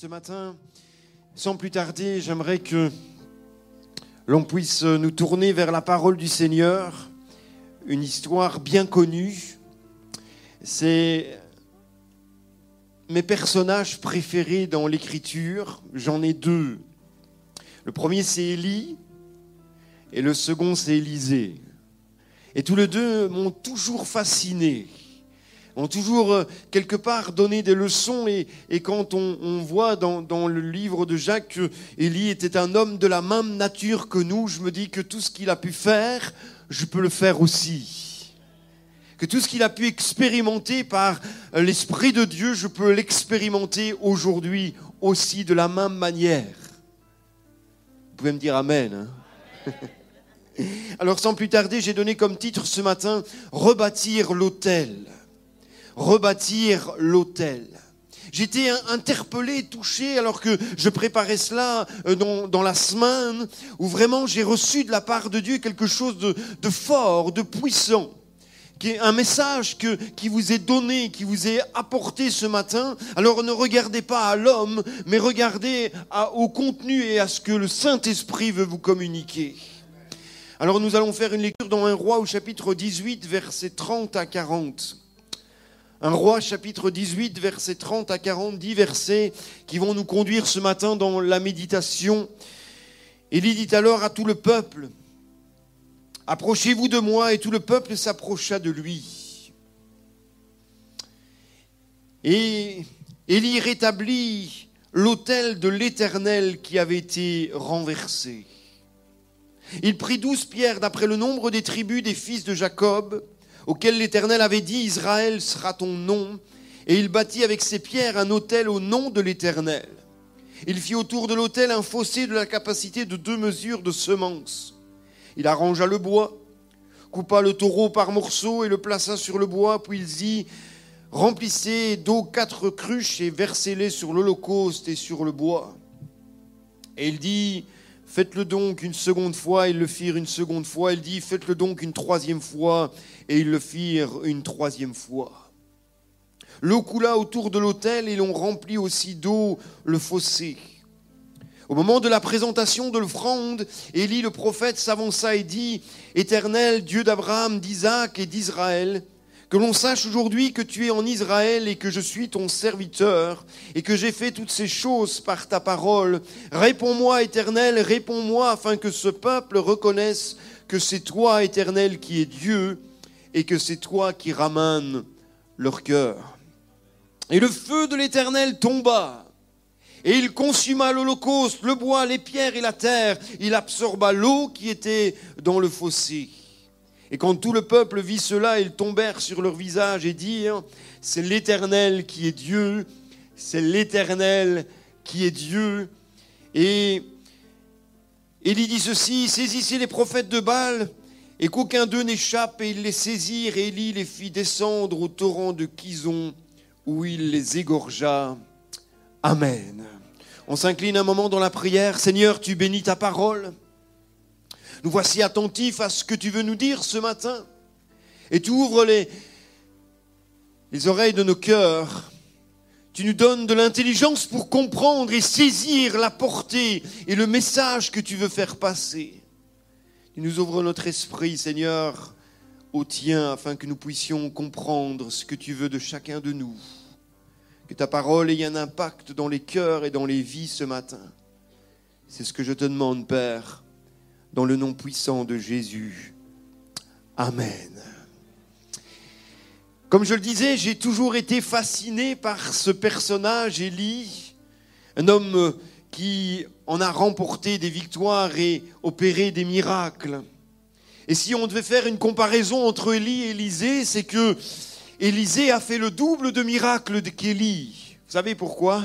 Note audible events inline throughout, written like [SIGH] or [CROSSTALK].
Ce matin, sans plus tarder, j'aimerais que l'on puisse nous tourner vers la parole du Seigneur, une histoire bien connue. C'est mes personnages préférés dans l'écriture. J'en ai deux. Le premier, c'est Élie, et le second, c'est Élisée. Et tous les deux m'ont toujours fasciné ont toujours euh, quelque part donné des leçons. Et, quand on, voit dans, le livre de Jacques que Élie était un homme de la même nature que nous, je me dis que tout ce qu'il a pu faire, je peux le faire aussi. Que tout ce qu'il a pu expérimenter par euh, l'Esprit de Dieu, je peux l'expérimenter aujourd'hui aussi de la même manière. Vous pouvez me dire Amen. Hein. [LAUGHS] Alors sans plus tarder, j'ai donné comme titre ce matin Rebâtir l'autel rebâtir l'autel. J'étais interpellé, touché, alors que je préparais cela euh, dans, la semaine, où vraiment j'ai reçu de la part de Dieu quelque chose de, fort, de puissant un message que, qui vous est donné, qui vous est apporté ce matin. Alors ne regardez pas à l'homme, mais regardez au contenu et à ce que le Saint-Esprit veut vous communiquer. Alors nous allons faire une lecture dans un roi au chapitre 18, versets 30 à 40. Un roi chapitre 18, versets 30 à 40, 10 versets qui vont nous conduire ce matin dans la méditation. Élie dit alors à tout le peuple, Approchez-vous de moi, et tout le peuple s'approcha de lui. Et Élie rétablit l'autel de l'Éternel qui avait été renversé. Il prit douze pierres d'après le nombre des tribus des fils de Jacob, auquel l'Éternel avait dit, Israël sera ton nom, et il bâtit avec ses pierres un autel au nom de l'Éternel. Il fit autour de l'autel un fossé de la capacité de deux mesures de semences. Il arrangea le bois, coupa le taureau par morceaux et le plaça sur le bois, puis il dit, remplissez d'eau quatre cruches et versez-les sur l'holocauste et sur le bois. Et il dit, Faites-le donc une seconde fois, ils le firent une seconde fois. Il dit, faites-le donc une troisième fois, et ils le firent une troisième fois. L'eau coula autour de l'autel et l'on remplit aussi d'eau le fossé. Au moment de la présentation de l'offrande, Élie le prophète s'avança et dit, Éternel, Dieu d'Abraham, d'Isaac et d'Israël, que l'on sache aujourd'hui que tu es en Israël et que je suis ton serviteur et que j'ai fait toutes ces choses par ta parole. Réponds-moi, Éternel, réponds-moi afin que ce peuple reconnaisse que c'est toi, Éternel, qui es Dieu et que c'est toi qui ramènes leur cœur. Et le feu de l'Éternel tomba. Et il consuma l'holocauste, le bois, les pierres et la terre. Il absorba l'eau qui était dans le fossé. Et quand tout le peuple vit cela, ils tombèrent sur leur visage et dirent, c'est l'Éternel qui est Dieu, c'est l'Éternel qui est Dieu. Et Élie dit ceci, saisissez les prophètes de Baal, et qu'aucun d'eux n'échappe, et ils les saisirent, et Élie les fit descendre au torrent de Kison, où il les égorgea. Amen. On s'incline un moment dans la prière. Seigneur, tu bénis ta parole. Nous voici attentifs à ce que tu veux nous dire ce matin. Et tu ouvres les, les oreilles de nos cœurs. Tu nous donnes de l'intelligence pour comprendre et saisir la portée et le message que tu veux faire passer. Tu nous ouvres notre esprit, Seigneur, au tien, afin que nous puissions comprendre ce que tu veux de chacun de nous. Que ta parole ait un impact dans les cœurs et dans les vies ce matin. C'est ce que je te demande, Père dans le nom puissant de Jésus. Amen. Comme je le disais, j'ai toujours été fasciné par ce personnage, Élie, un homme qui en a remporté des victoires et opéré des miracles. Et si on devait faire une comparaison entre Élie et Élisée, c'est que Élisée a fait le double de miracles qu'Élie. Vous savez pourquoi?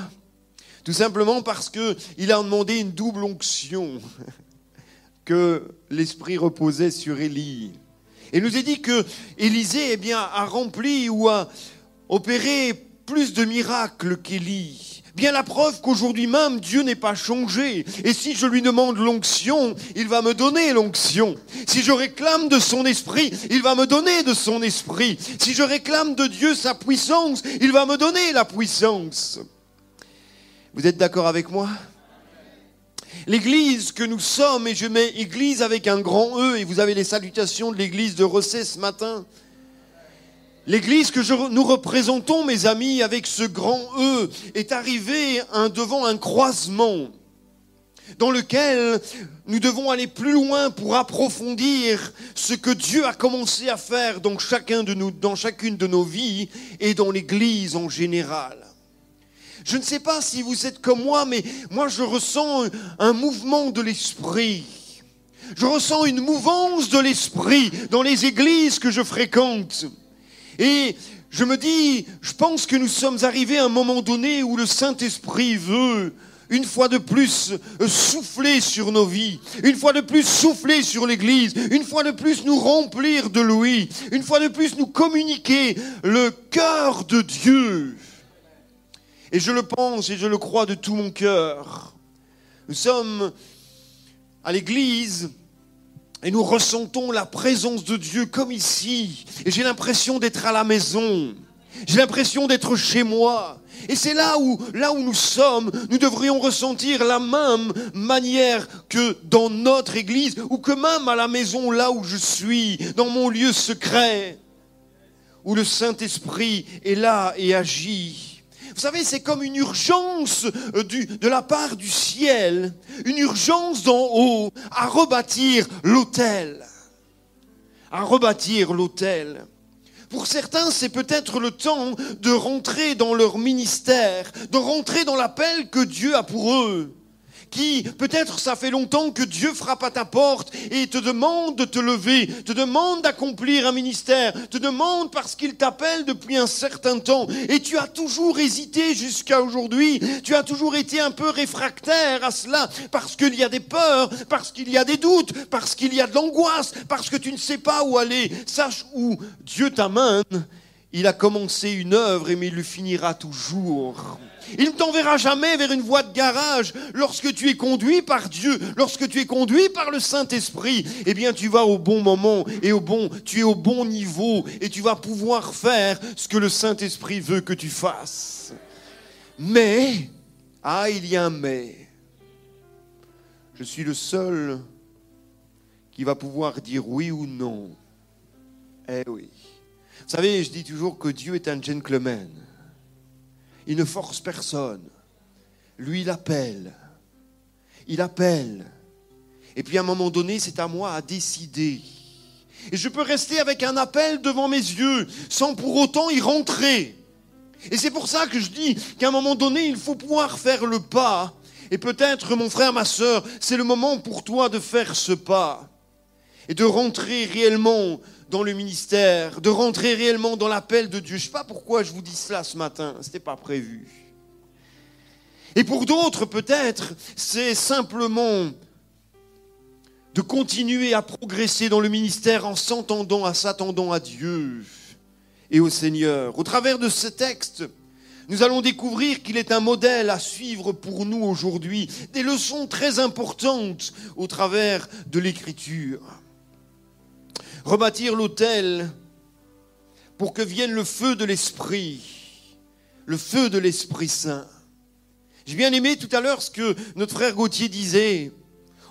Tout simplement parce qu'il a demandé une double onction que l'esprit reposait sur Élie. Et nous est dit que Élisée eh bien, a rempli ou a opéré plus de miracles qu'Élie. Bien la preuve qu'aujourd'hui même, Dieu n'est pas changé. Et si je lui demande l'onction, il va me donner l'onction. Si je réclame de son esprit, il va me donner de son esprit. Si je réclame de Dieu sa puissance, il va me donner la puissance. Vous êtes d'accord avec moi? L'église que nous sommes, et je mets église avec un grand E, et vous avez les salutations de l'église de Rosset ce matin. L'église que nous représentons, mes amis, avec ce grand E, est arrivée devant un croisement dans lequel nous devons aller plus loin pour approfondir ce que Dieu a commencé à faire dans chacune de nos vies et dans l'Église en général. Je ne sais pas si vous êtes comme moi, mais moi je ressens un mouvement de l'esprit. Je ressens une mouvance de l'esprit dans les églises que je fréquente. Et je me dis, je pense que nous sommes arrivés à un moment donné où le Saint-Esprit veut une fois de plus souffler sur nos vies, une fois de plus souffler sur l'Église, une fois de plus nous remplir de lui, une fois de plus nous communiquer le cœur de Dieu. Et je le pense et je le crois de tout mon cœur. Nous sommes à l'Église et nous ressentons la présence de Dieu comme ici. Et j'ai l'impression d'être à la maison. J'ai l'impression d'être chez moi. Et c'est là où, là où nous sommes, nous devrions ressentir la même manière que dans notre église, ou que même à la maison, là où je suis, dans mon lieu secret, où le Saint-Esprit est là et agit. Vous savez, c'est comme une urgence euh, de la part du ciel, une urgence d'en haut à rebâtir l'autel. À rebâtir l'autel. Pour certains, c'est peut-être le temps de rentrer dans leur ministère, de rentrer dans l'appel que Dieu a pour eux qui, peut-être ça fait longtemps que Dieu frappe à ta porte et te demande de te lever, te demande d'accomplir un ministère, te demande parce qu'il t'appelle depuis un certain temps et tu as toujours hésité jusqu'à aujourd'hui, tu as toujours été un peu réfractaire à cela parce qu'il y a des peurs, parce qu'il y a des doutes, parce qu'il y a de l'angoisse, parce que tu ne sais pas où aller. Sache où Dieu t'amène. Il a commencé une œuvre, mais il le finira toujours. Il ne t'enverra jamais vers une voie de garage. Lorsque tu es conduit par Dieu, lorsque tu es conduit par le Saint-Esprit, eh bien tu vas au bon moment et au bon, tu es au bon niveau et tu vas pouvoir faire ce que le Saint-Esprit veut que tu fasses. Mais, ah, il y a un mais. Je suis le seul qui va pouvoir dire oui ou non. Eh oui. Vous savez, je dis toujours que Dieu est un gentleman. Il ne force personne. Lui, il appelle. Il appelle. Et puis à un moment donné, c'est à moi à décider. Et je peux rester avec un appel devant mes yeux sans pour autant y rentrer. Et c'est pour ça que je dis qu'à un moment donné, il faut pouvoir faire le pas. Et peut-être, mon frère, ma soeur, c'est le moment pour toi de faire ce pas et de rentrer réellement dans le ministère, de rentrer réellement dans l'appel de Dieu. Je ne sais pas pourquoi je vous dis cela ce matin, ce n'était pas prévu. Et pour d'autres, peut-être, c'est simplement de continuer à progresser dans le ministère en s'entendant, à s'attendant à Dieu et au Seigneur. Au travers de ce texte, nous allons découvrir qu'il est un modèle à suivre pour nous aujourd'hui, des leçons très importantes au travers de l'Écriture rebâtir l'autel pour que vienne le feu de l'Esprit, le feu de l'Esprit Saint. J'ai bien aimé tout à l'heure ce que notre frère Gauthier disait.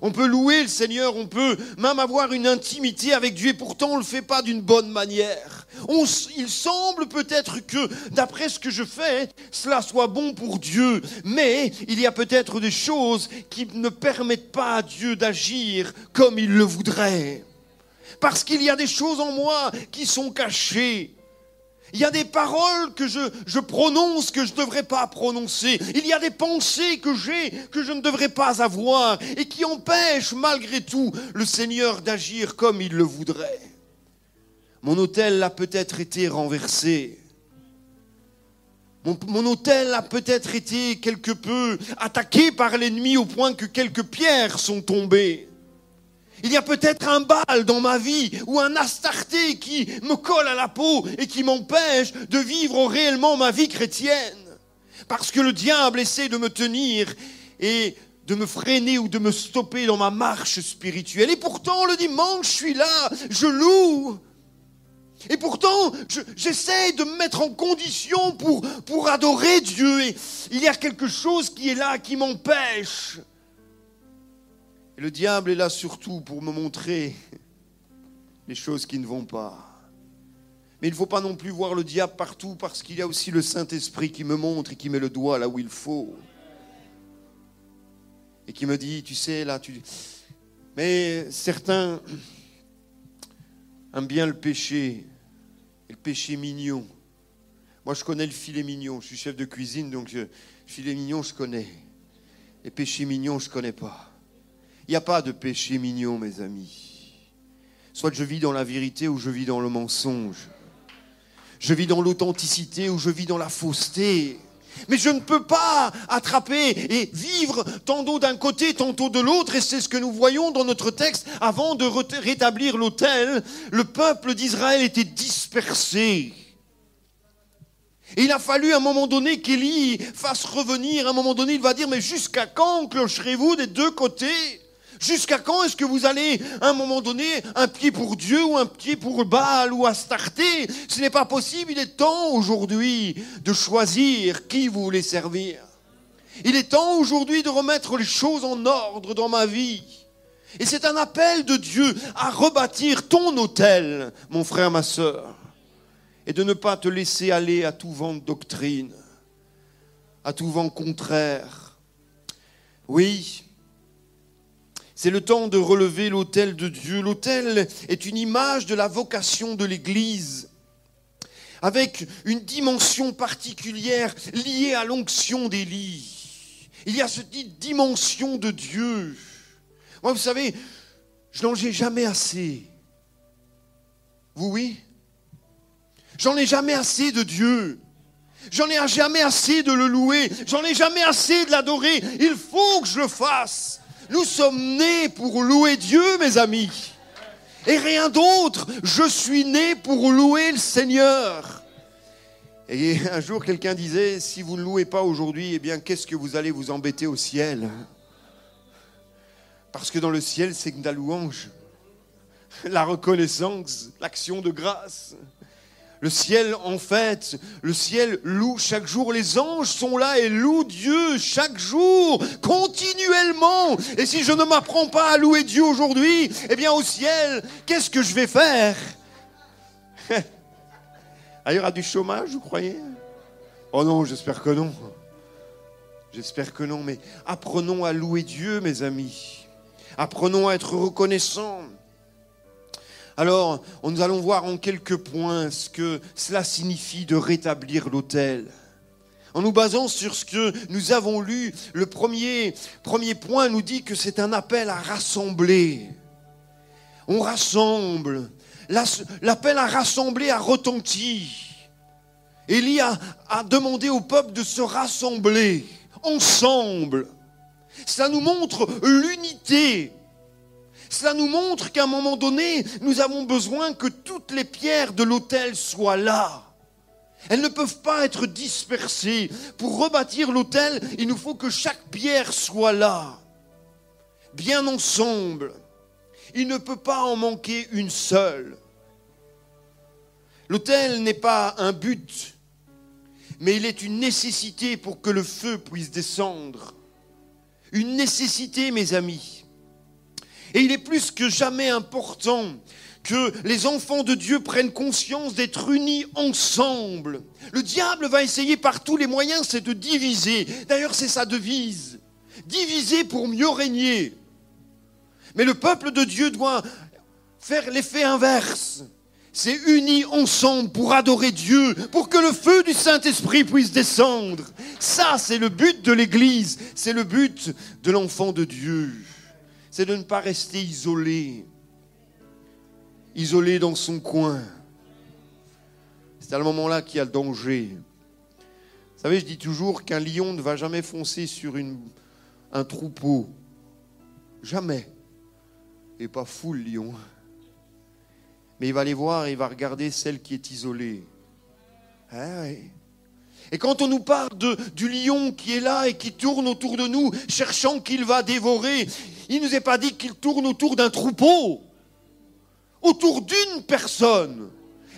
On peut louer le Seigneur, on peut même avoir une intimité avec Dieu, et pourtant on ne le fait pas d'une bonne manière. il semble peut-être que, d'après ce que je fais, cela soit bon pour Dieu, mais il y a peut-être des choses qui ne permettent pas à Dieu d'agir comme il le voudrait parce qu'il y a des choses en moi qui sont cachées. Il y a des paroles que je, je prononce que je ne devrais pas prononcer. Il y a des pensées que j'ai que je ne devrais pas avoir et qui empêchent malgré tout le Seigneur d'agir comme il le voudrait. Mon hôtel a peut-être été renversé. Mon, mon hôtel a peut-être été quelque peu attaqué par l'ennemi au point que quelques pierres sont tombées. Il y a peut-être un bal dans ma vie ou un astarté qui me colle à la peau et qui m'empêche de vivre réellement ma vie chrétienne. Parce que le diable essaie de me tenir et de me freiner ou de me stopper dans ma marche spirituelle. Et pourtant, le dimanche, je suis là, je loue. Et pourtant, j'essaie de me mettre en condition pour, pour adorer Dieu. Et il y a quelque chose qui est là, qui m'empêche. Le diable est là surtout pour me montrer les choses qui ne vont pas. Mais il ne faut pas non plus voir le diable partout parce qu'il y a aussi le Saint-Esprit qui me montre et qui met le doigt là où il faut. Et qui me dit, tu sais, là, tu... Mais certains aiment bien le péché, et le péché mignon. Moi, je connais le filet mignon. Je suis chef de cuisine, donc le filet mignon, je connais. Les péchés mignons, je ne connais pas. Il n'y a pas de péché mignon, mes amis. Soit je vis dans la vérité ou je vis dans le mensonge. Je vis dans l'authenticité ou je vis dans la fausseté. Mais je ne peux pas attraper et vivre tantôt d'un côté, tantôt de l'autre. Et c'est ce que nous voyons dans notre texte. Avant de rétablir l'autel, le peuple d'Israël était dispersé. Et il a fallu à un moment donné qu'Élie fasse revenir. À un moment donné, il va dire, mais jusqu'à quand clocherez-vous des deux côtés? Jusqu'à quand est-ce que vous allez, à un moment donné, un pied pour Dieu ou un pied pour Baal ou Astarté? Ce n'est pas possible. Il est temps aujourd'hui de choisir qui vous voulez servir. Il est temps aujourd'hui de remettre les choses en ordre dans ma vie. Et c'est un appel de Dieu à rebâtir ton hôtel, mon frère, ma soeur, et de ne pas te laisser aller à tout vent de doctrine, à tout vent contraire. Oui, c'est le temps de relever l'autel de Dieu. L'autel est une image de la vocation de l'Église, avec une dimension particulière liée à l'onction d'Élie. Il y a cette dimension de Dieu. Moi, vous savez, je n'en ai jamais assez. Vous, oui? J'en ai jamais assez de Dieu. J'en ai jamais assez de le louer. J'en ai jamais assez de l'adorer. Il faut que je le fasse. Nous sommes nés pour louer Dieu, mes amis. Et rien d'autre. Je suis né pour louer le Seigneur. Et un jour, quelqu'un disait, si vous ne louez pas aujourd'hui, eh bien, qu'est-ce que vous allez vous embêter au ciel? Parce que dans le ciel, c'est que la louange, la reconnaissance, l'action de grâce. Le ciel, en fait, le ciel loue chaque jour. Les anges sont là et louent Dieu chaque jour, continuellement. Et si je ne m'apprends pas à louer Dieu aujourd'hui, eh bien au ciel, qu'est-ce que je vais faire? [LAUGHS] Il y du chômage, vous croyez? Oh non, j'espère que non. J'espère que non, mais apprenons à louer Dieu, mes amis. Apprenons à être reconnaissants. Alors, nous allons voir en quelques points ce que cela signifie de rétablir l'autel. En nous basant sur ce que nous avons lu, le premier, premier point nous dit que c'est un appel à rassembler. On rassemble. L'appel à rassembler a retenti. Élie a, a demandé au peuple de se rassembler ensemble. Ça nous montre l'unité cela nous montre qu'à un moment donné, nous avons besoin que toutes les pierres de l'autel soient là. Elles ne peuvent pas être dispersées. Pour rebâtir l'autel, il nous faut que chaque pierre soit là, bien ensemble. Il ne peut pas en manquer une seule. L'autel n'est pas un but, mais il est une nécessité pour que le feu puisse descendre. Une nécessité, mes amis. Et il est plus que jamais important que les enfants de Dieu prennent conscience d'être unis ensemble. Le diable va essayer par tous les moyens, c'est de diviser. D'ailleurs, c'est sa devise. Diviser pour mieux régner. Mais le peuple de Dieu doit faire l'effet inverse. s'est uni ensemble pour adorer Dieu, pour que le feu du Saint-Esprit puisse descendre. Ça, c'est le but de l'Église, c'est le but de l'enfant de Dieu. C'est de ne pas rester isolé, isolé dans son coin. C'est à ce moment-là qu'il y a le danger. Vous savez, je dis toujours qu'un lion ne va jamais foncer sur un troupeau. Jamais. Et pas fou le lion mais il va aller voir et il va regarder celle qui est isolée. Ah et quand on nous parle du lion qui est là et qui tourne autour de nous, cherchant qu'il va dévorer, il ne nous est pas dit qu'il tourne autour d'un troupeau, autour d'une personne.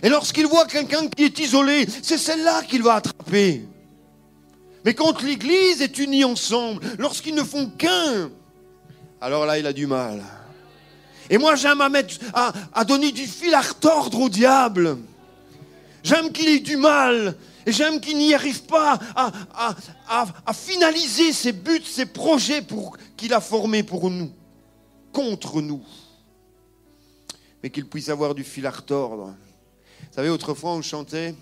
Et lorsqu'il voit quelqu'un qui est isolé, c'est celle-là qu'il va attraper. Mais quand l'Église est unie ensemble, lorsqu'ils ne font qu'un, alors là, il a du mal. Et moi, j'aime à, mettre, à, donner du fil à retordre au diable. J'aime qu'il ait du mal. Et j'aime qu'il n'y arrive pas à, finaliser ses buts, ses projets qu'il a formés pour nous, contre nous. Mais qu'il puisse avoir du fil à retordre. Vous savez, autrefois, on chantait,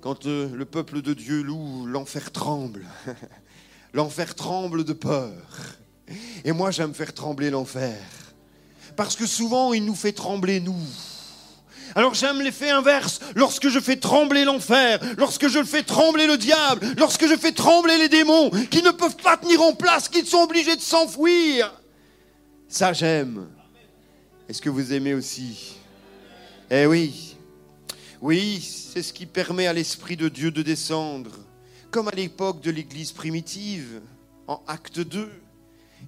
quand euh, le peuple de Dieu loue, l'enfer tremble. [LAUGHS] l'enfer tremble de peur. Et moi, j'aime faire trembler l'enfer. Parce que souvent, il nous fait trembler, nous. Alors j'aime l'effet inverse. Lorsque je fais trembler l'enfer, lorsque je fais trembler le diable, lorsque je fais trembler les démons, qui ne peuvent pas tenir en place, qui sont obligés de s'enfouir. Ça, j'aime. Est-ce que vous aimez aussi? Eh oui. Oui, c'est ce qui permet à l'Esprit de Dieu de descendre, comme à l'époque de l'Église primitive, en acte 2.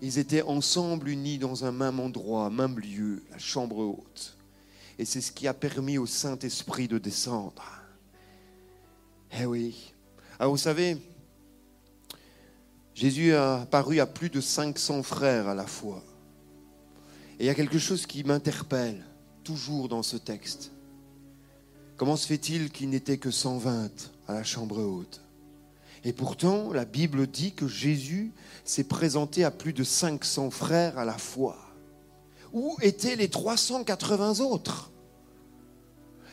Ils étaient ensemble unis dans un même endroit, même lieu, la chambre haute. Et c'est ce qui a permis au Saint-Esprit de descendre. Eh oui. Alors vous savez, Jésus a apparu à plus de 500 frères à la fois. Et il y a quelque chose qui m'interpelle toujours dans ce texte. Comment se fait-il qu'il n'était que 120 à la chambre haute? Et pourtant, la Bible dit que Jésus s'est présenté à plus de 500 frères à la fois. Où étaient les 380 autres?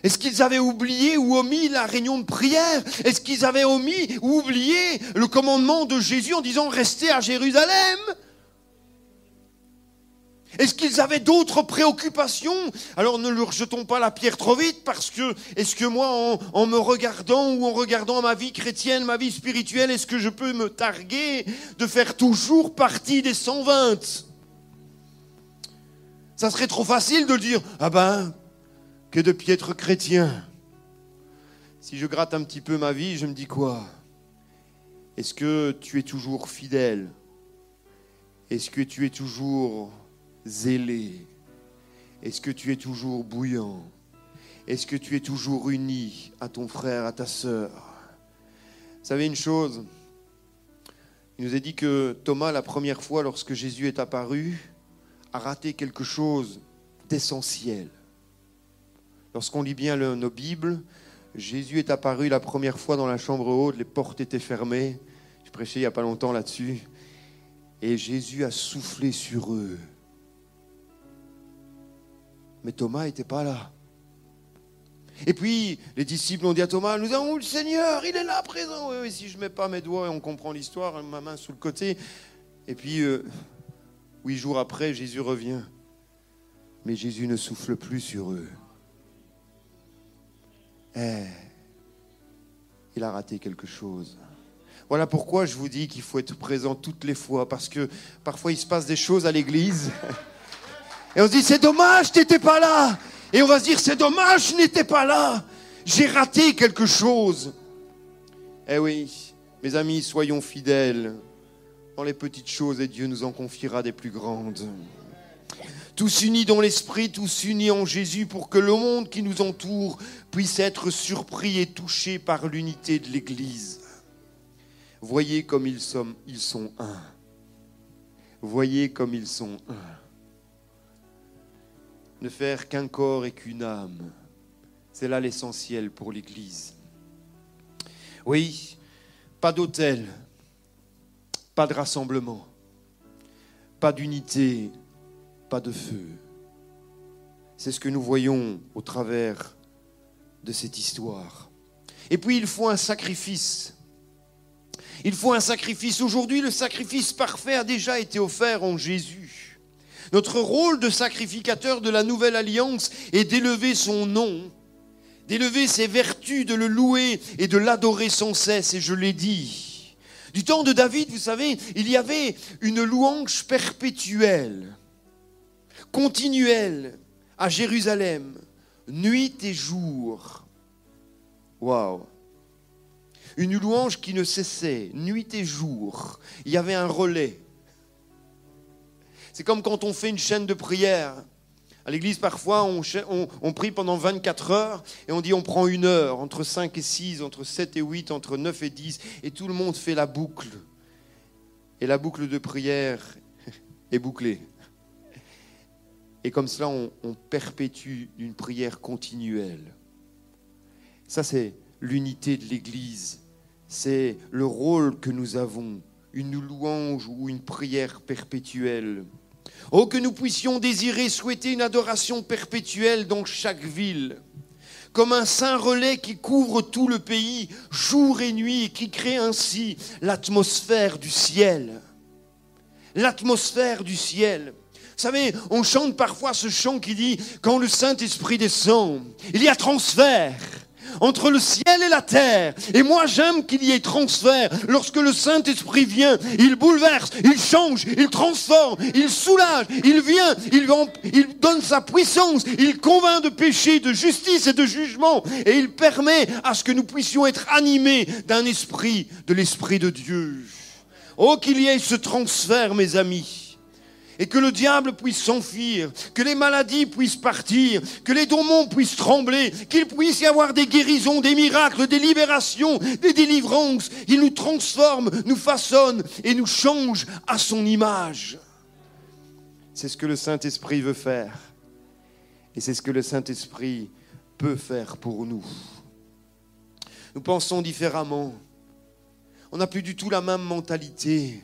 Est-ce qu'ils avaient oublié ou omis la réunion de prière? Est-ce qu'ils avaient omis ou oublié le commandement de Jésus en disant restez à Jérusalem? Est-ce qu'ils avaient d'autres préoccupations? Alors ne leur jetons pas la pierre trop vite parce que, est-ce que moi, en, me regardant ou en regardant ma vie chrétienne, ma vie spirituelle, est-ce que je peux me targuer de faire toujours partie des 120 Ça serait trop facile de dire, ah ben, que de piètres chrétiens. Si je gratte un petit peu ma vie, je me dis quoi? Est-ce que tu es toujours fidèle? Est-ce que tu es toujours zélé? Est-ce que tu es toujours bouillant? Est-ce que tu es toujours uni à ton frère, à ta sœur? Vous savez une chose? Il nous a dit que Thomas, la première fois lorsque Jésus est apparu, a raté quelque chose d'essentiel. Lorsqu'on lit bien nos Bibles, Jésus est apparu la première fois dans la chambre haute, les portes étaient fermées. Je prêchais il n'y a pas longtemps là-dessus. Et Jésus a soufflé sur eux. Mais Thomas n'était pas là. Et puis, les disciples ont dit à Thomas, nous avons le Seigneur, il est là présent. Oui, si je ne mets pas mes doigts et on comprend l'histoire, ma main sous le côté. Et puis, euh, huit jours après, Jésus revient. Mais Jésus ne souffle plus sur eux. Eh, il a raté quelque chose. Voilà pourquoi je vous dis qu'il faut être présent toutes les fois, parce que parfois il se passe des choses à l'église. Et on se dit, c'est dommage, tu n'étais pas là. Et on va se dire, c'est dommage, je n'étais pas là. J'ai raté quelque chose. Eh oui, mes amis, soyons fidèles dans les petites choses et Dieu nous en confiera des plus grandes. Tous unis dans l'esprit, tous unis en Jésus pour que le monde qui nous entoure puisse être surpris et touché par l'unité de l'Église. Voyez comme ils sont, ils sont un. Voyez comme ils sont un ne faire qu'un corps et qu'une âme. C'est là l'essentiel pour l'Église. Oui, pas d'autel, pas de rassemblement, pas d'unité, pas de feu. C'est ce que nous voyons au travers de cette histoire. Et puis il faut un sacrifice. Il faut un sacrifice. Aujourd'hui, le sacrifice parfait a déjà été offert en Jésus. Notre rôle de sacrificateur de la nouvelle alliance est d'élever son nom, d'élever ses vertus, de le louer et de l'adorer sans cesse. Et je l'ai dit. Du temps de David, vous savez, il y avait une louange perpétuelle, continuelle à Jérusalem, nuit et jour. Waouh! Une louange qui ne cessait, nuit et jour. Il y avait un relais. C'est comme quand on fait une chaîne de prière. À l'église, parfois, on, prie pendant 24 heures et on dit on prend une heure, entre 5 et 6, entre 7 et 8, entre 9 et 10, et tout le monde fait la boucle. Et la boucle de prière [LAUGHS] est bouclée. Et comme cela, on, on perpétue une prière continuelle. Ça, c'est l'unité de l'Église. C'est le rôle que nous avons, une louange ou une prière perpétuelle. Oh, que nous puissions désirer, souhaiter une adoration perpétuelle dans chaque ville, comme un saint relais qui couvre tout le pays, jour et nuit, et qui crée ainsi l'atmosphère du ciel. L'atmosphère du ciel. Vous savez, on chante parfois ce chant qui dit, quand le Saint-Esprit descend, il y a transfert entre le ciel et la terre. Et moi, j'aime qu'il y ait transfert. Lorsque le Saint-Esprit vient, il bouleverse, il change, il transforme, il soulage, il vient, il, il donne sa puissance, il convainc de péché, de justice et de jugement. Et il permet à ce que nous puissions être animés d'un esprit, de l'Esprit de Dieu. Oh, qu'il y ait ce transfert, mes amis et que le diable puisse s'enfuir, que les maladies puissent partir, que les démons puissent trembler, qu'il puisse y avoir des guérisons, des miracles, des libérations, des délivrances. Il nous transforme, nous façonne et nous change à son image. C'est ce que le Saint-Esprit veut faire. Et c'est ce que le Saint-Esprit peut faire pour nous. Nous pensons différemment. On n'a plus du tout la même mentalité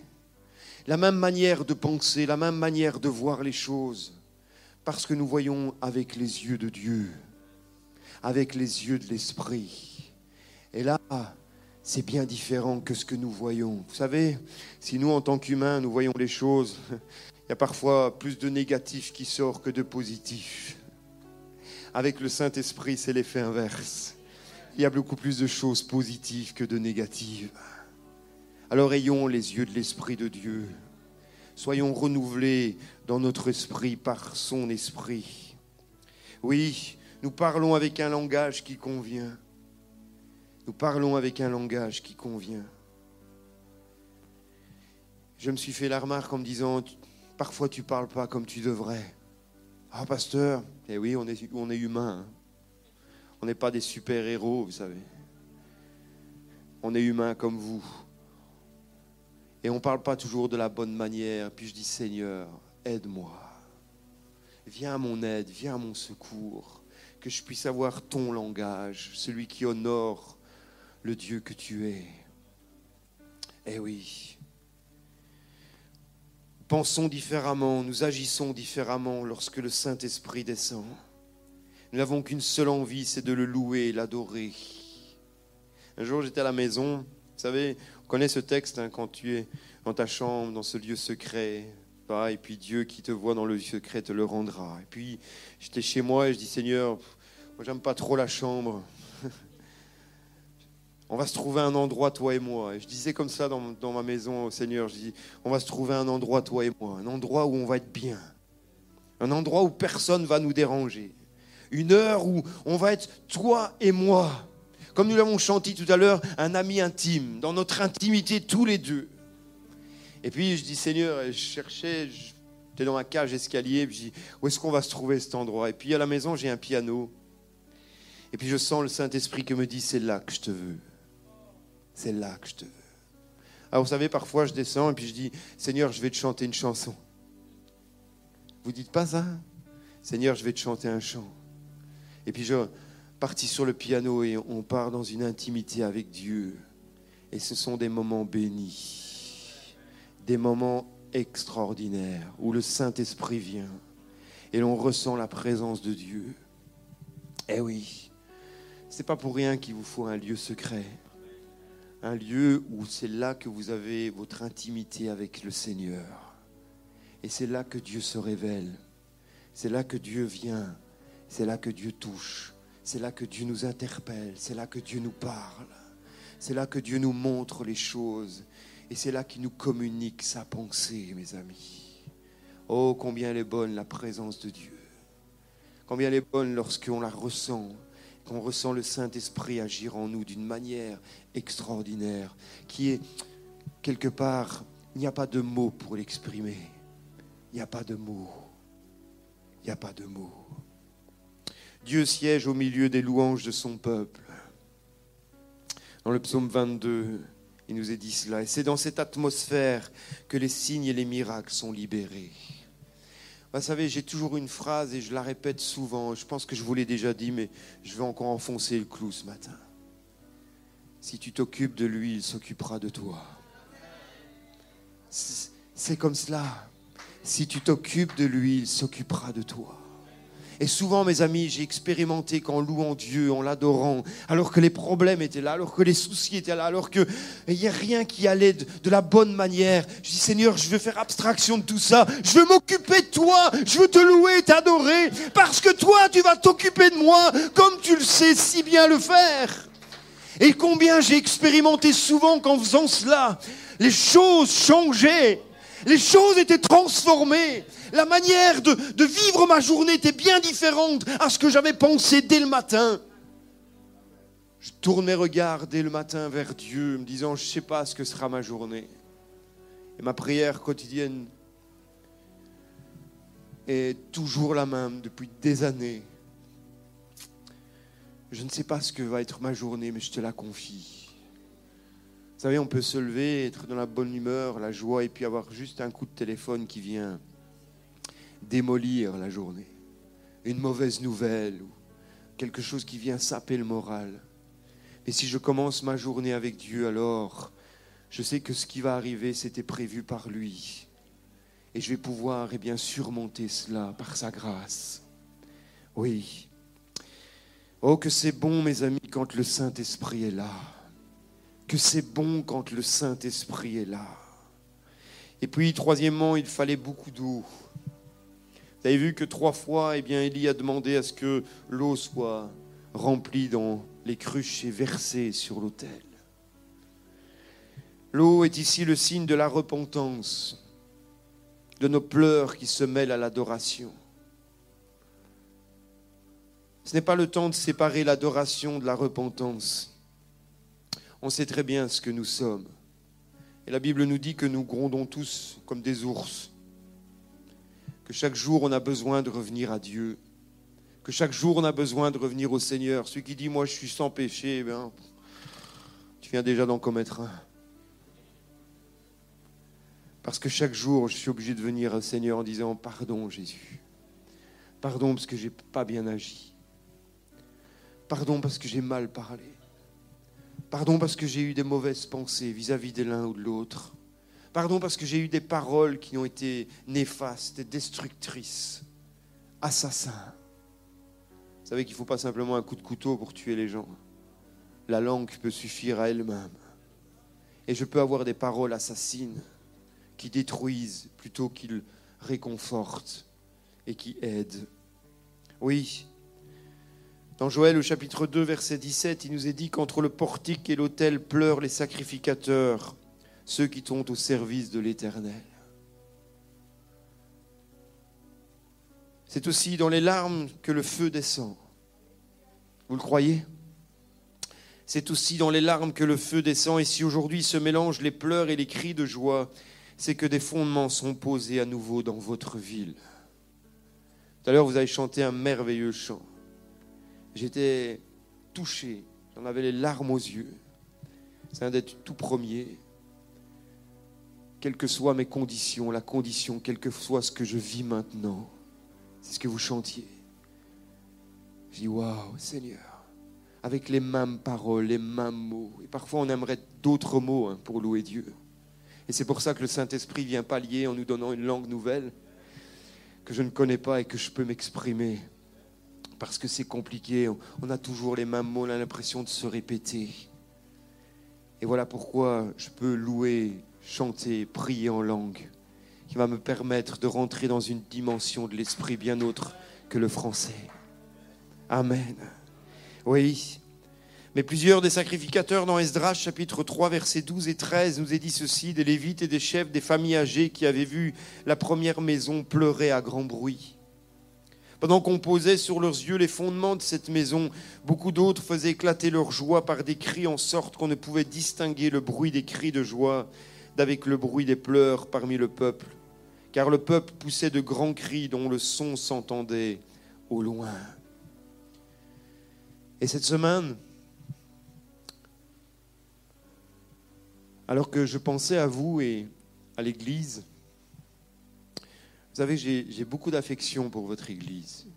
la même manière de penser, la même manière de voir les choses, parce que nous voyons avec les yeux de Dieu, avec les yeux de l'Esprit. Et là, c'est bien différent que ce que nous voyons. Vous savez, si nous, en tant qu'humains, nous voyons les choses, [LAUGHS] il y a parfois plus de négatifs qui sortent que de positifs. Avec le Saint-Esprit, c'est l'effet inverse. Il y a beaucoup plus de choses positives que de négatives. Alors ayons les yeux de l'Esprit de Dieu. Soyons renouvelés dans notre esprit par son esprit. Oui, nous parlons avec un langage qui convient. Nous parlons avec un langage qui convient. Je me suis fait la remarque en me disant, parfois tu parles pas comme tu devrais. Ah, pasteur, eh oui, on est, on humain. Hein. On n'est pas des super-héros, vous savez. On est humain comme vous. Et on ne parle pas toujours de la bonne manière. Puis je dis, Seigneur, aide-moi. Viens à mon aide, viens à mon secours. Que je puisse avoir ton langage, celui qui honore le Dieu que tu es. Eh oui. Pensons différemment, nous agissons différemment lorsque le Saint-Esprit descend. Nous n'avons qu'une seule envie, c'est de le louer, l'adorer. Un jour, j'étais à la maison, vous savez, connais ce texte hein, quand tu es dans ta chambre, dans ce lieu secret. et puis Dieu qui te voit dans le secret te le rendra. Et puis j'étais chez moi et je dis Seigneur, moi j'aime pas trop la chambre. [LAUGHS] on va se trouver un endroit, toi et moi. Et je disais comme ça dans, dans, ma maison au Seigneur, je dis, on va se trouver un endroit, toi et moi, un endroit où on va être bien, un endroit où personne va nous déranger, une heure où on va être toi et moi comme nous l'avons chanté tout à l'heure, un ami intime, dans notre intimité tous les deux. Et puis je dis, Seigneur, je cherchais, j'étais dans ma cage escalier, puis je dis, où est-ce qu'on va se trouver cet endroit? Et puis à la maison, j'ai un piano. Et puis je sens le Saint-Esprit qui me dit, c'est là que je te veux. C'est là que je te veux. Alors vous savez, parfois je descends et puis je dis, Seigneur, je vais te chanter une chanson. Vous dites pas ça? Seigneur, je vais te chanter un chant. Et puis je, parti sur le piano et on part dans une intimité avec Dieu. Et ce sont des moments bénis, des moments extraordinaires où le Saint-Esprit vient et l'on ressent la présence de Dieu. Eh oui, c'est pas pour rien qu'il vous faut un lieu secret, un lieu où c'est là que vous avez votre intimité avec le Seigneur. Et c'est là que Dieu se révèle, c'est là que Dieu vient, c'est là que Dieu touche, c'est là que Dieu nous interpelle, c'est là que Dieu nous parle, c'est là que Dieu nous montre les choses, et c'est là qu'il nous communique sa pensée, mes amis. Oh, combien elle est bonne la présence de Dieu. Combien elle est bonne lorsqu'on la ressent, qu'on ressent le Saint-Esprit agir en nous d'une manière extraordinaire, qui est quelque part, il n'y a pas de mots pour l'exprimer. Il n'y a pas de mots. Il n'y a pas de mots. Dieu siège au milieu des louanges de son peuple. Dans le psaume 22, il nous est dit cela. Et c'est dans cette atmosphère que les signes et les miracles sont libérés. Vous savez, j'ai toujours une phrase et je la répète souvent. Je pense que je vous l'ai déjà dit, mais je vais encore enfoncer le clou ce matin. Si tu t'occupes de lui, il s'occupera de toi. C'est comme cela. Si tu t'occupes de lui, il s'occupera de toi. Et souvent, mes amis, j'ai expérimenté qu'en louant Dieu, en l'adorant, alors que les problèmes étaient là, alors que les soucis étaient là, alors qu'il n'y a rien qui allait de, la bonne manière, je dis Seigneur, je veux faire abstraction de tout ça, je veux m'occuper de toi, je veux te louer, t'adorer, parce que toi, tu vas t'occuper de moi comme tu le sais si bien le faire. Et combien j'ai expérimenté souvent qu'en faisant cela, les choses changeaient. Les choses étaient transformées. La manière de, vivre ma journée était bien différente à ce que j'avais pensé dès le matin. Je tourne mes regards dès le matin vers Dieu, me disant, je ne sais pas ce que sera ma journée. Et ma prière quotidienne est toujours la même depuis des années. Je ne sais pas ce que va être ma journée, mais je te la confie. Vous savez, on peut se lever, être dans la bonne humeur, la joie, et puis avoir juste un coup de téléphone qui vient démolir la journée. Une mauvaise nouvelle ou quelque chose qui vient saper le moral. Et si je commence ma journée avec Dieu, alors je sais que ce qui va arriver, c'était prévu par lui. Et je vais pouvoir eh bien, surmonter cela par sa grâce. Oui. Oh, que c'est bon, mes amis, quand le Saint-Esprit est là. Que c'est bon quand le Saint-Esprit est là. Et puis, troisièmement, il fallait beaucoup d'eau. Vous avez vu que trois fois, eh bien, Élie a demandé à ce que l'eau soit remplie dans les cruches et versée sur l'autel. L'eau est ici le signe de la repentance, de nos pleurs qui se mêlent à l'adoration. Ce n'est pas le temps de séparer l'adoration de la repentance. On sait très bien ce que nous sommes. Et la Bible nous dit que nous grondons tous comme des ours que chaque jour on a besoin de revenir à Dieu, que chaque jour on a besoin de revenir au Seigneur. Celui qui dit moi je suis sans péché, eh tu viens déjà d'en commettre un. Parce que chaque jour je suis obligé de venir au Seigneur en disant pardon Jésus, pardon parce que j'ai pas bien agi, pardon parce que j'ai mal parlé, pardon parce que j'ai eu des mauvaises pensées vis-à-vis de l'un ou de l'autre. Pardon parce que j'ai eu des paroles qui ont été néfastes, destructrices, assassins. Vous savez qu'il ne faut pas simplement un coup de couteau pour tuer les gens. La langue peut suffire à elle-même. Et je peux avoir des paroles assassines qui détruisent plutôt qu'ils réconfortent et qui aident. Oui. Dans Joël au chapitre 2, verset 17, il nous est dit qu'entre le portique et l'autel pleurent les sacrificateurs ceux qui sont au service de l'Éternel. C'est aussi dans les larmes que le feu descend. Vous le croyez? C'est aussi dans les larmes que le feu descend. Et si aujourd'hui se mélangent les pleurs et les cris de joie, c'est que des fondements sont posés à nouveau dans votre ville. Tout à l'heure, vous avez chanté un merveilleux chant. J'étais touché, j'en avais les larmes aux yeux. C'est un d'être tout premier quelles que soient mes conditions, la condition, quel que soit ce que je vis maintenant. C'est ce que vous chantiez. Je dis, waouh, Seigneur, avec les mêmes paroles, les mêmes mots. Et parfois, on aimerait d'autres mots hein, pour louer Dieu. Et c'est pour ça que le Saint-Esprit vient pallier en nous donnant une langue nouvelle. que je ne connais pas et que je peux m'exprimer. Parce que c'est compliqué, on a toujours les mêmes mots, on a l'impression de se répéter. Et voilà pourquoi je peux louer, chanter, prier en langue, qui va me permettre de rentrer dans une dimension de l'esprit bien autre que le français. Amen. Oui. Mais plusieurs des sacrificateurs dans Esdras chapitre 3 versets 12 et 13 nous est dit ceci des Lévites et des chefs des familles âgées qui avaient vu la première maison pleurer à grand bruit. Pendant qu'on posait sur leurs yeux les fondements de cette maison, beaucoup d'autres faisaient éclater leur joie par des cris en sorte qu'on ne pouvait distinguer le bruit des cris de joie d'avec le bruit des pleurs parmi le peuple. Car le peuple poussait de grands cris dont le son s'entendait au loin. Et cette semaine, alors que je pensais à vous et à l'Église, vous savez, j'ai beaucoup d'affection pour votre Église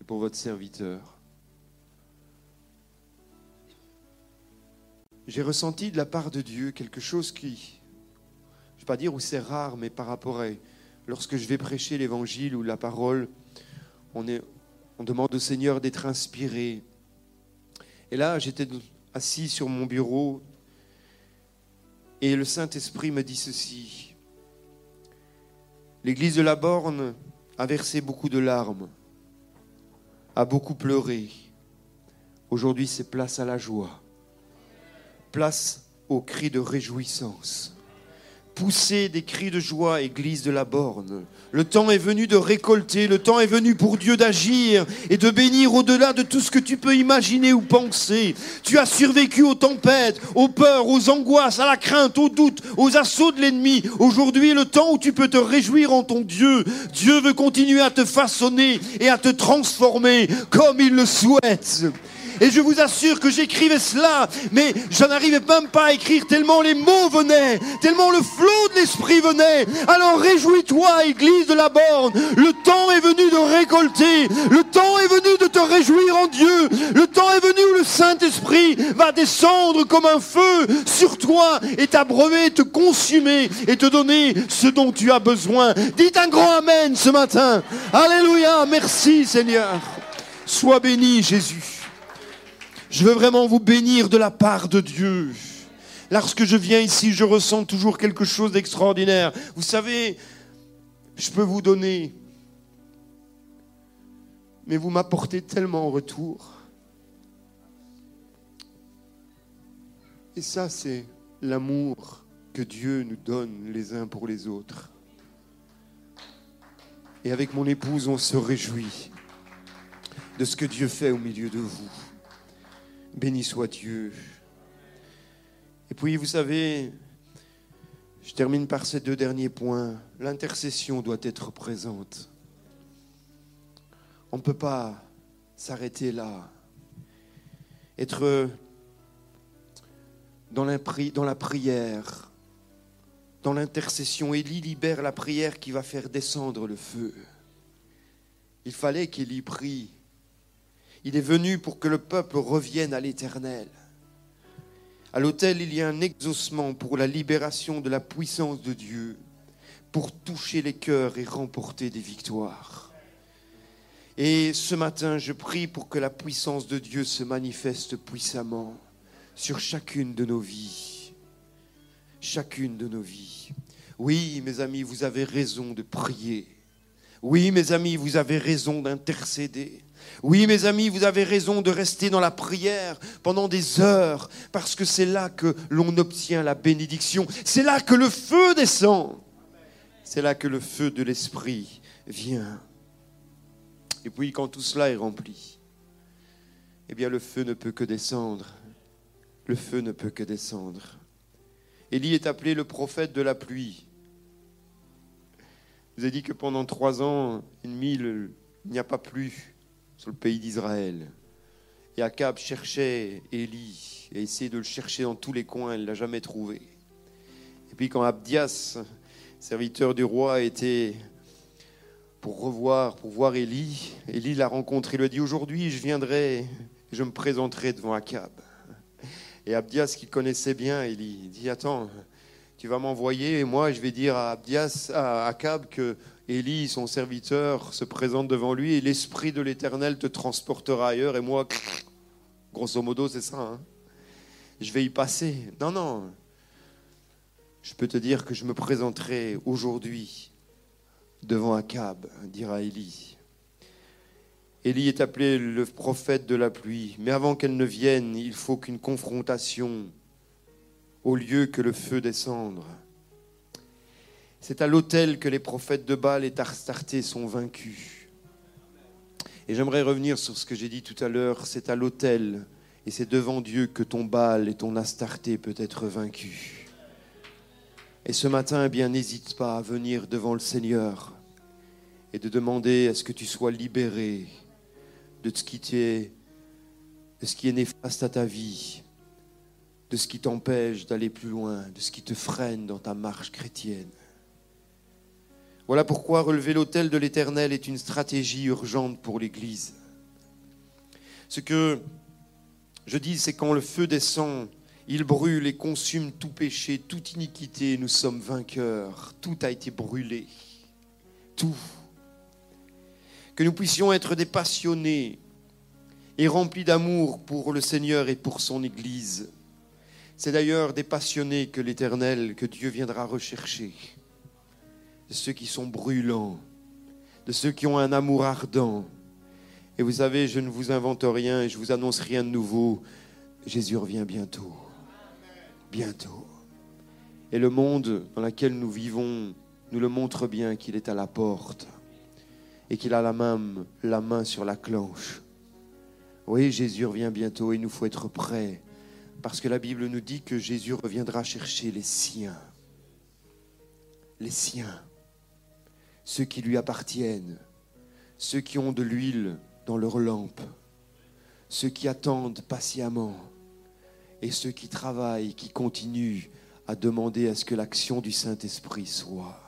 et pour votre serviteur. J'ai ressenti de la part de Dieu quelque chose qui, ne vais pas dire où c'est rare, mais par rapport à lorsque je vais prêcher l'Évangile ou la parole, on, on demande au Seigneur d'être inspiré. Et là, j'étais assis sur mon bureau et le Saint-Esprit me dit ceci. L'église de la Borne a versé beaucoup de larmes, a beaucoup pleuré. Aujourd'hui, c'est place à la joie, place aux cris de réjouissance. Poussez des cris de joie, Église de la Borne. Le temps est venu de récolter, le temps est venu pour Dieu d'agir et de bénir au-delà de tout ce que tu peux imaginer ou penser. Tu as survécu aux tempêtes, aux peurs, aux angoisses, à la crainte, aux doutes, aux assauts de l'ennemi. Aujourd'hui le temps où tu peux te réjouir en ton Dieu. Dieu veut continuer à te façonner et à te transformer comme il le souhaite. Et je vous assure que j'écrivais cela, mais je n'arrivais même pas à écrire tellement les mots venaient, tellement le flot de l'esprit venait. Alors réjouis-toi, Église de la Borne. Le temps est venu de récolter. Le temps est venu de te réjouir en Dieu. Le temps est venu où le Saint-Esprit va descendre comme un feu sur toi et t'abreuver, te consumer et te donner ce dont tu as besoin. Dites un grand Amen ce matin. Alléluia. Merci Seigneur. Sois béni Jésus. Je veux vraiment vous bénir de la part de Dieu. Lorsque je viens ici, je ressens toujours quelque chose d'extraordinaire. Vous savez, je peux vous donner, mais vous m'apportez tellement en retour. Et ça, c'est l'amour que Dieu nous donne les uns pour les autres. Et avec mon épouse, on se réjouit de ce que Dieu fait au milieu de vous. Béni soit Dieu. Et puis, vous savez, je termine par ces deux derniers points. L'intercession doit être présente. On ne peut pas s'arrêter là. Être dans la, prière, dans l'intercession. Élie libère la prière qui va faire descendre le feu. Il fallait qu'Élie prie il est venu pour que le peuple revienne à l'Éternel. À l'autel, il y a un exaucement pour la libération de la puissance de Dieu, pour toucher les cœurs et remporter des victoires. Et ce matin, je prie pour que la puissance de Dieu se manifeste puissamment sur chacune de nos vies. Chacune de nos vies. Oui, mes amis, vous avez raison de prier. Oui, mes amis, vous avez raison d'intercéder. Oui, mes amis, vous avez raison de rester dans la prière pendant des heures, parce que c'est là que l'on obtient la bénédiction. C'est là que le feu descend. C'est là que le feu de l'Esprit vient. Et puis quand tout cela est rempli, eh bien le feu ne peut que descendre. Le feu ne peut que descendre. Élie est appelé le prophète de la pluie. Je vous ai dit que pendant trois ans et demi, il n'y a pas plu sur le pays d'Israël. Et Akab cherchait Élie et essayait de le chercher dans tous les coins, il ne l'a jamais trouvé. Et puis quand Abdias, serviteur du roi, était pour revoir, pour voir Élie, Élie l'a rencontré, il lui a dit aujourd'hui je viendrai, je me présenterai devant Akab. Et Abdias, qui connaissait bien Élie, dit attends, tu vas m'envoyer et moi je vais dire à Abdias, à Akab que Élie, son serviteur, se présente devant lui et l'Esprit de l'Éternel te transportera ailleurs. Et moi, [SNIFFS] grosso modo, c'est ça. Hein. je vais y passer. Non, non. Je peux te dire que je me présenterai aujourd'hui devant Akab, dira Élie. Élie est appelé le prophète de la pluie, mais avant qu'elle ne vienne, il faut qu'une confrontation au lieu que le feu descendre. C'est à l'autel que les prophètes de Baal et Tarstarté sont vaincus. Et j'aimerais revenir sur ce que j'ai dit tout à l'heure. C'est à l'autel et c'est devant Dieu que ton Baal et ton Astarté peut être vaincu. Et ce matin, eh bien, n'hésite pas à venir devant le Seigneur et de demander à ce que tu sois libéré de ce qui est néfaste à ta vie, de ce qui t'empêche d'aller plus loin, de ce qui te freine dans ta marche chrétienne. Voilà pourquoi relever l'autel de l'Éternel est une stratégie urgente pour l'Église. Ce que je dis, c'est quand le feu descend, il brûle et consume tout péché, toute iniquité, nous sommes vainqueurs. Tout a été brûlé. Tout. Que nous puissions être des passionnés et remplis d'amour pour le Seigneur et pour son Église. C'est d'ailleurs des passionnés que l'Éternel, que Dieu viendra rechercher de ceux qui sont brûlants, de ceux qui ont un amour ardent. Et vous savez, je ne vous invente rien et je vous annonce rien de nouveau. Jésus revient bientôt. Bientôt. Et le monde dans lequel nous vivons nous le montre bien qu'il est à la porte et qu'il a la main, la main sur la clenche. Oui, Jésus revient bientôt et il nous faut être prêts parce que la Bible nous dit que Jésus reviendra chercher les siens. Les siens ceux qui lui appartiennent, ceux qui ont de l'huile dans leur lampe, ceux qui attendent patiemment et ceux qui travaillent, qui continuent à demander à ce que l'action du Saint-Esprit soit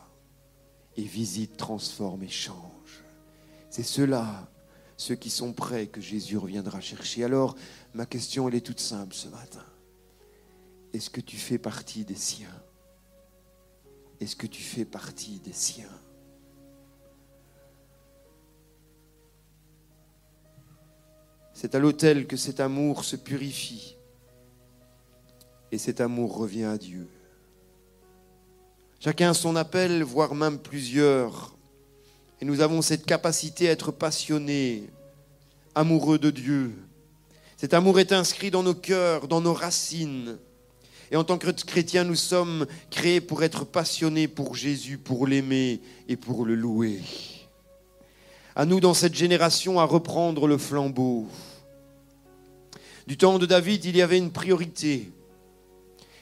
et visite, transforme et change. C'est ceux-là, ceux qui sont prêts que Jésus reviendra chercher. Alors, ma question, elle est toute simple ce matin. Est-ce que tu fais partie des siens? Est-ce que tu fais partie des siens? C'est à l'autel que cet amour se purifie et cet amour revient à Dieu. Chacun a son appel, voire même plusieurs. Et nous avons cette capacité à être passionnés, amoureux de Dieu. Cet amour est inscrit dans nos cœurs, dans nos racines. Et en tant que chrétiens, nous sommes créés pour être passionnés pour Jésus, pour l'aimer et pour le louer. À nous, dans cette génération, à reprendre le flambeau. Du temps de David, il y avait une priorité.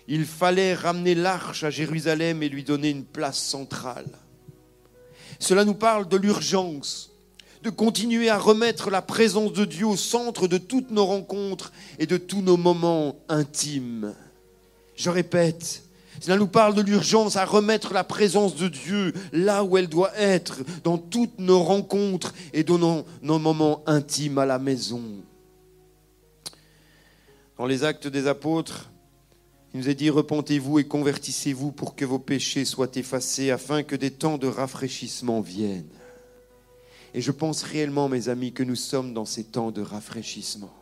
Il fallait ramener l'arche à Jérusalem et lui donner une place centrale. Cela nous parle de l'urgence, de continuer à remettre la présence de Dieu au centre de toutes nos rencontres et de tous nos moments intimes. Je répète, cela nous parle de l'urgence à remettre la présence de Dieu là où elle doit être, dans toutes nos rencontres et dans nos, nos moments intimes à la maison. Dans les actes des apôtres, il nous est dit, repentez-vous et convertissez-vous pour que vos péchés soient effacés, afin que des temps de rafraîchissement viennent. Et je pense réellement, mes amis, que nous sommes dans ces temps de rafraîchissement.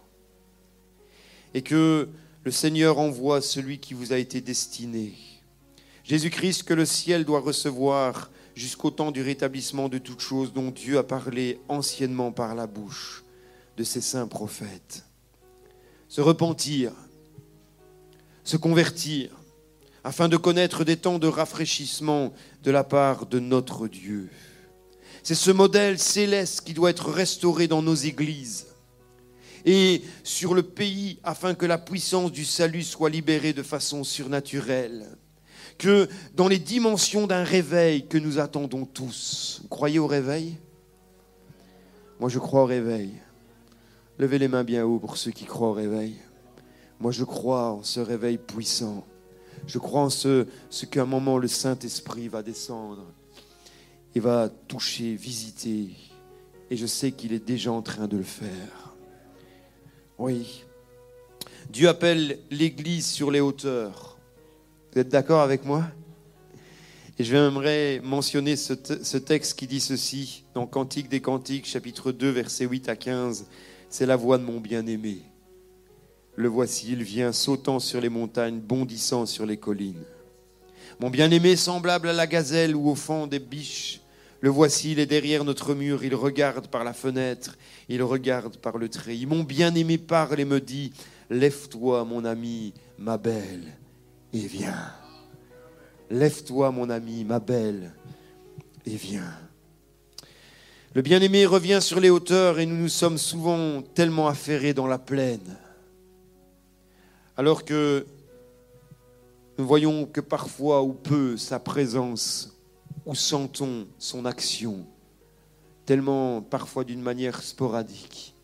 Et que le Seigneur envoie celui qui vous a été destiné. Jésus-Christ que le ciel doit recevoir jusqu'au temps du rétablissement de toutes choses dont Dieu a parlé anciennement par la bouche de ses saints prophètes. Se repentir, se convertir, afin de connaître des temps de rafraîchissement de la part de notre Dieu. C'est ce modèle céleste qui doit être restauré dans nos églises et sur le pays afin que la puissance du salut soit libérée de façon surnaturelle. Que dans les dimensions d'un réveil que nous attendons tous, vous croyez au réveil? Moi je crois au réveil. Levez les mains bien haut pour ceux qui croient au réveil. Moi je crois en ce réveil puissant. Je crois en ce, ce qu'à un moment le Saint-Esprit va descendre et va toucher, visiter. Et je sais qu'il est déjà en train de le faire. Oui. Dieu appelle l'Église sur les hauteurs. Vous êtes d'accord avec moi? Et je j'aimerais mentionner ce, ce, texte qui dit ceci dans Cantique des Cantiques, chapitre 2, versets 8 à 15. C'est la voix de mon bien-aimé. Le voici, il vient sautant sur les montagnes, bondissant sur les collines. Mon bien-aimé semblable à la gazelle ou au fond des biches. Le voici, il est derrière notre mur, il regarde par la fenêtre, il regarde par le treillis. Mon bien-aimé parle et me dit, Lève-toi, mon ami, ma belle, et viens. Lève-toi, mon ami, ma belle, et viens. Le bien-aimé revient sur les hauteurs et nous nous sommes souvent tellement affairés dans la plaine. Alors que nous voyons que parfois ou peu sa présence, ou sentons son action, tellement parfois d'une manière sporadique,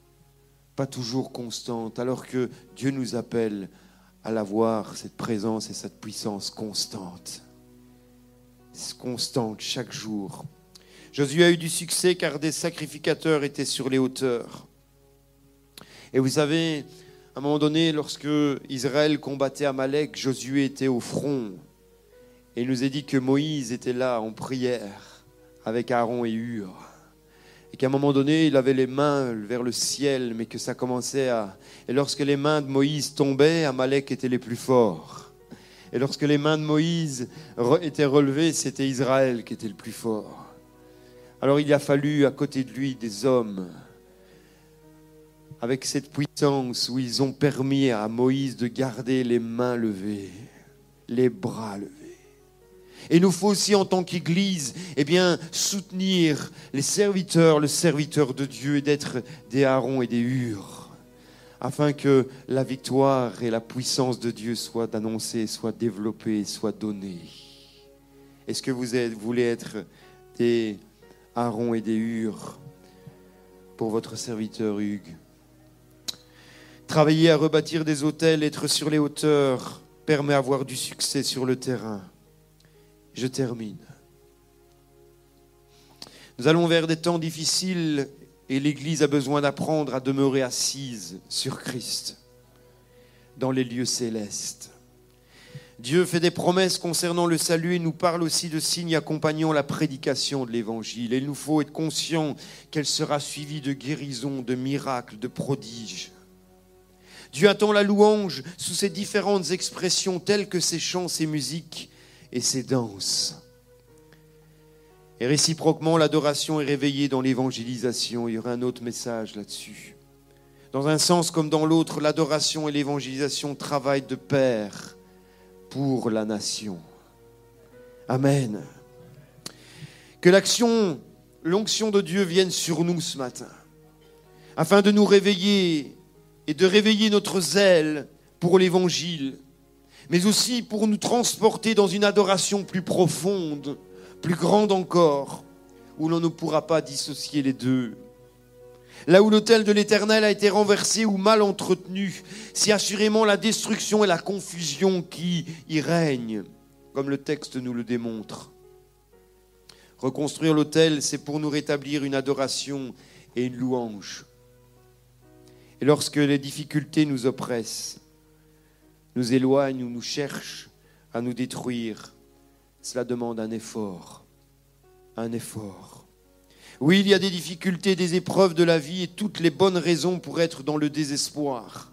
pas toujours constante, alors que Dieu nous appelle à la voir, cette présence et cette puissance constante, constante chaque jour. Josué a eu du succès car des sacrificateurs étaient sur les hauteurs. Et vous savez, à un moment donné, lorsque Israël combattait Amalek, Josué était au front. Et il nous a dit que Moïse était là en prière avec Aaron et Hur. Et qu'à un moment donné, il avait les mains vers le ciel, mais que ça commençait à... Et lorsque les mains de Moïse tombaient, Amalek était les plus forts. Et lorsque les mains de Moïse étaient relevées, c'était Israël qui était le plus fort. Alors il a fallu à côté de lui des hommes avec cette puissance où ils ont permis à Moïse de garder les mains levées, les bras levés. Et nous faut aussi en tant qu'Église, eh bien, soutenir les serviteurs, le serviteur de Dieu, et d'être des Aaron et des Hur, afin que la victoire et la puissance de Dieu soient annoncées, soient développées, soient données. Est-ce que vous, êtes, vous voulez être des Aaron et des Hur pour votre serviteur Hugues. Travailler à rebâtir des hôtels, être sur les hauteurs, permet d'avoir du succès sur le terrain. Je termine. Nous allons vers des temps difficiles et l'Église a besoin d'apprendre à demeurer assise sur Christ dans les lieux célestes. Dieu fait des promesses concernant le salut et nous parle aussi de signes accompagnant la prédication de l'Évangile. Il nous faut être conscient qu'elle sera suivie de guérisons, de miracles, de prodiges. Dieu attend la louange sous ses différentes expressions telles que ses chants, ses musiques et ses danses. Et réciproquement, l'adoration est réveillée dans l'évangélisation. Il y aura un autre message là-dessus. Dans un sens comme dans l'autre, l'adoration et l'évangélisation travaillent de pair pour la nation. Amen. Que l'action, l'onction de Dieu vienne sur nous ce matin, afin de nous réveiller et de réveiller notre zèle pour l'Évangile, mais aussi pour nous transporter dans une adoration plus profonde, plus grande encore, où l'on ne pourra pas dissocier les deux. Là où l'autel de l'Éternel a été renversé ou mal entretenu, c'est assurément la destruction et la confusion qui y règnent, comme le texte nous le démontre. Reconstruire l'autel, c'est pour nous rétablir une adoration et une louange. Et lorsque les difficultés nous oppressent, nous éloignent ou nous cherchent à nous détruire, cela demande un effort, un effort. Oui, il y a des difficultés, des épreuves de la vie et toutes les bonnes raisons pour être dans le désespoir.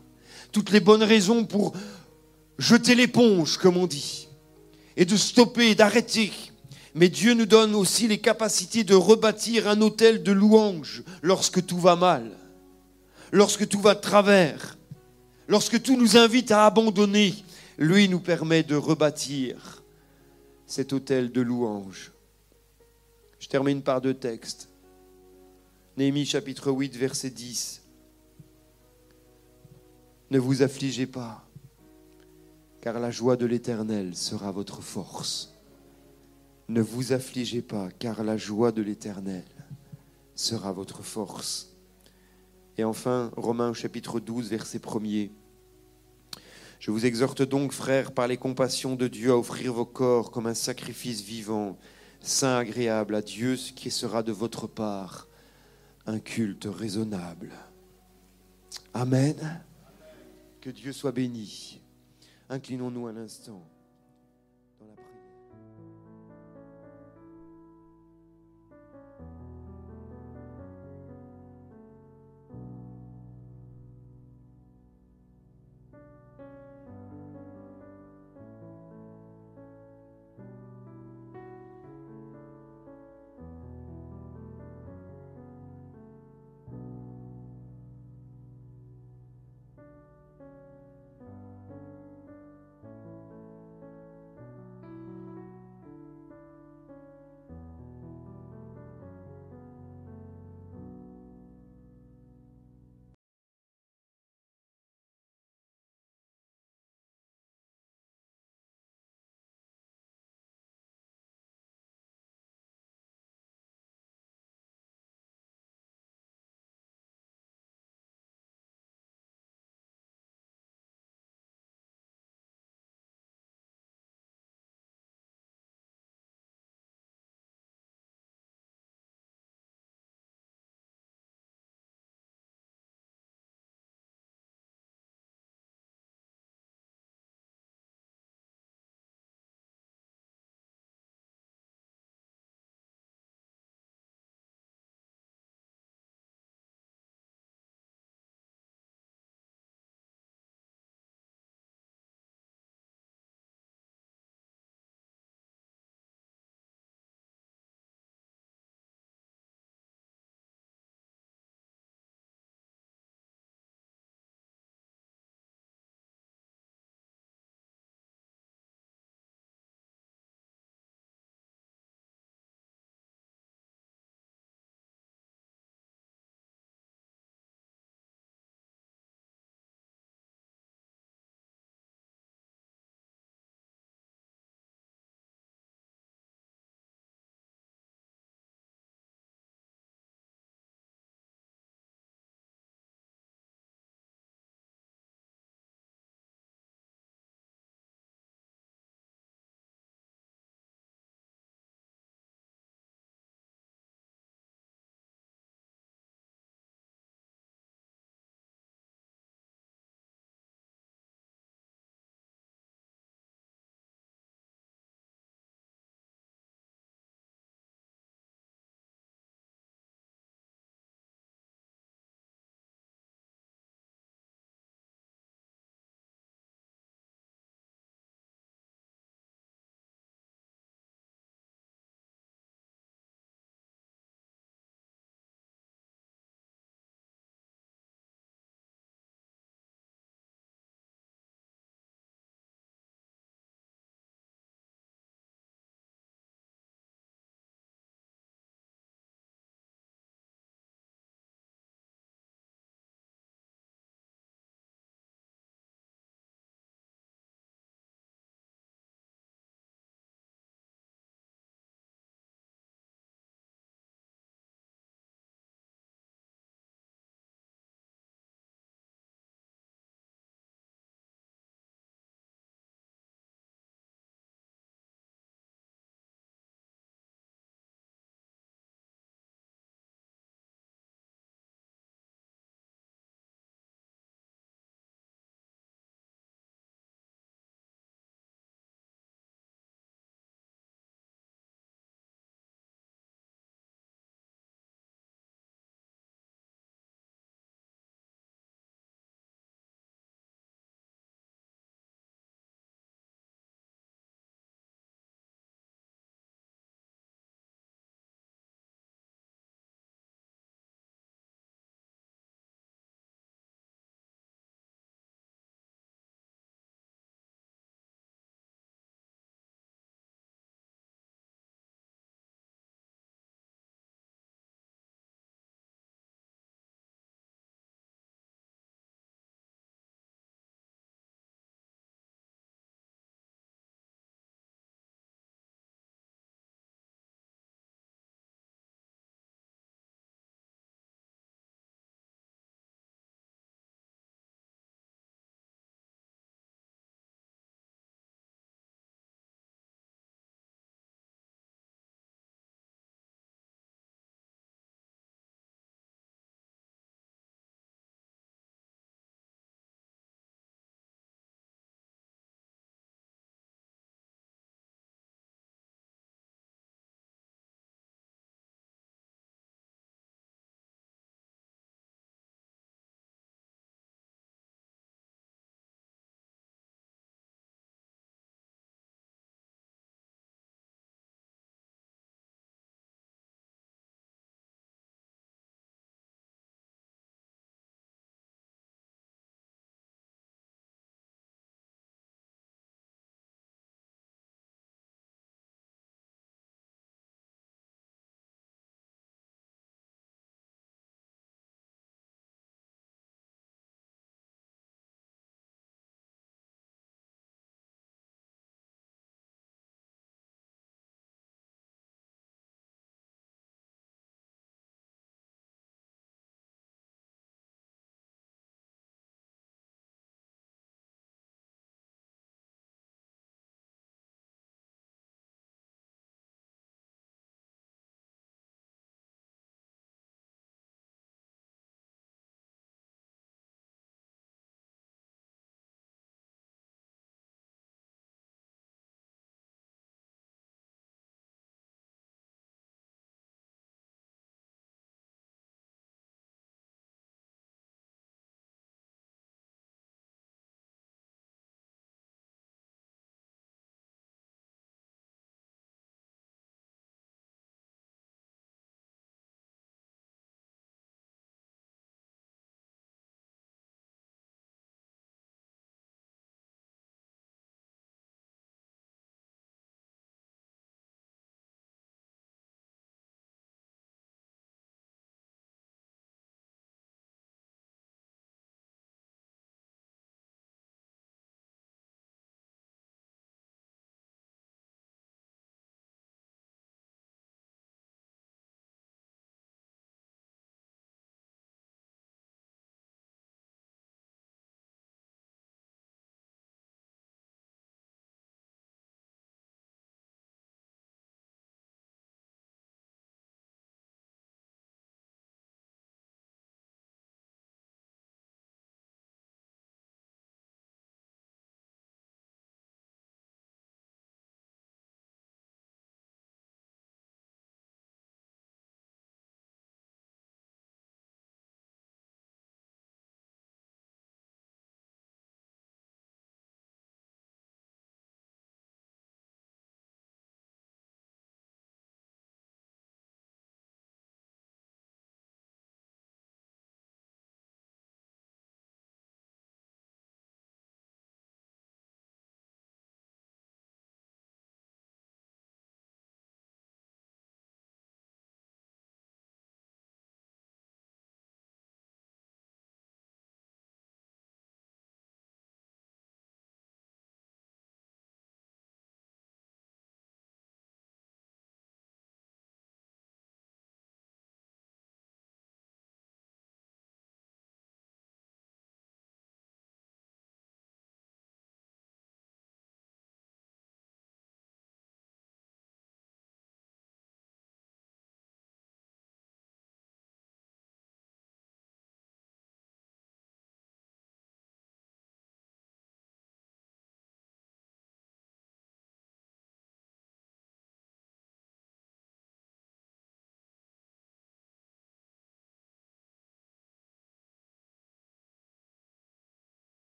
Toutes les bonnes raisons pour jeter l'éponge, comme on dit, et de stopper, d'arrêter. Mais Dieu nous donne aussi les capacités de rebâtir un hôtel de louange lorsque tout va mal, lorsque tout va de travers, lorsque tout nous invite à abandonner. Lui nous permet de rebâtir cet hôtel de louange. Je termine par deux textes. Néhémie chapitre 8, verset 10. Ne vous affligez pas, car la joie de l'Éternel sera votre force. Ne vous affligez pas, car la joie de l'Éternel sera votre force. Et enfin, Romains chapitre 12, verset 1er. Je vous exhorte donc, frères, par les compassions de Dieu, à offrir vos corps comme un sacrifice vivant, saint, agréable à Dieu, ce qui sera de votre part un culte raisonnable. Amen. Que Dieu soit béni. Inclinons-nous un instant.